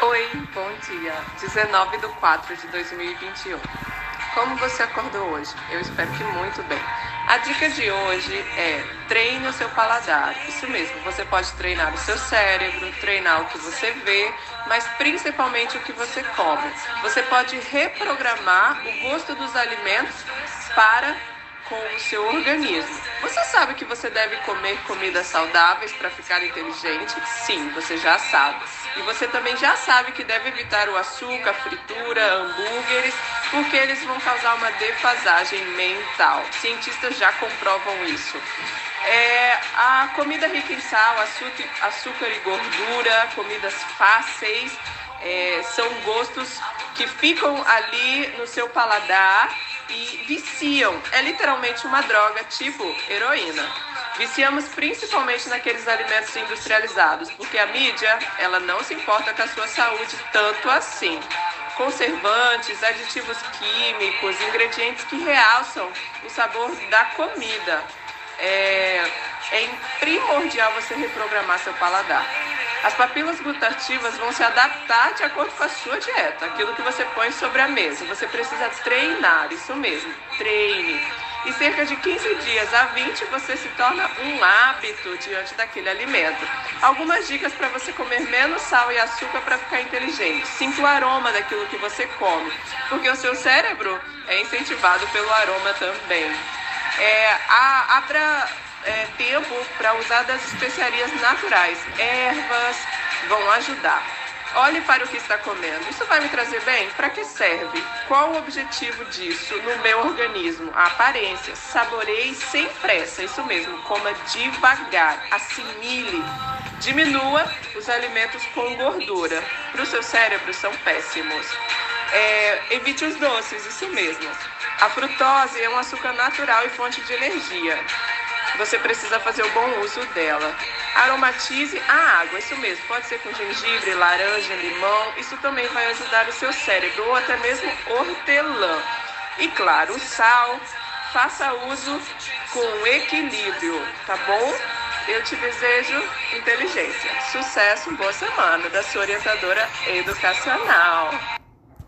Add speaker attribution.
Speaker 1: Oi, bom dia. 19 de 4 de 2021. Como você acordou hoje? Eu espero que muito bem. A dica de hoje é treine o seu paladar. Isso mesmo, você pode treinar o seu cérebro, treinar o que você vê, mas principalmente o que você come. Você pode reprogramar o gosto dos alimentos para com o seu organismo. Você sabe que você deve comer comidas saudáveis para ficar inteligente? Sim, você já sabe. E você também já sabe que deve evitar o açúcar, fritura, hambúrgueres, porque eles vão causar uma defasagem mental. Cientistas já comprovam isso. É, a comida rica em sal, açúcar, e gordura, comidas fáceis, é, são gostos que ficam ali no seu paladar e viciam. É literalmente uma droga tipo heroína. Viciamos principalmente naqueles alimentos industrializados, porque a mídia, ela não se importa com a sua saúde tanto assim. Conservantes, aditivos químicos, ingredientes que realçam o sabor da comida. É, é primordial você reprogramar seu paladar. As papilas gustativas vão se adaptar de acordo com a sua dieta, aquilo que você põe sobre a mesa. Você precisa treinar, isso mesmo, treine. E cerca de 15 dias a 20 você se torna um hábito diante daquele alimento. Algumas dicas para você comer menos sal e açúcar para ficar inteligente. Sinta o aroma daquilo que você come, porque o seu cérebro é incentivado pelo aroma também. É, abra é, tempo para usar das especiarias naturais. Ervas vão ajudar. Olhe para o que está comendo. Isso vai me trazer bem? Para que serve? Qual o objetivo disso no meu organismo? A aparência. Saboreie sem pressa. Isso mesmo. Coma devagar. Assimile. Diminua os alimentos com gordura. Para o seu cérebro são péssimos. É, evite os doces. Isso mesmo. A frutose é um açúcar natural e fonte de energia você precisa fazer o bom uso dela. Aromatize a água, isso mesmo, pode ser com gengibre, laranja, limão, isso também vai ajudar o seu cérebro, ou até mesmo hortelã. E claro, o sal, faça uso com equilíbrio, tá bom? Eu te desejo inteligência, sucesso, boa semana da sua orientadora educacional.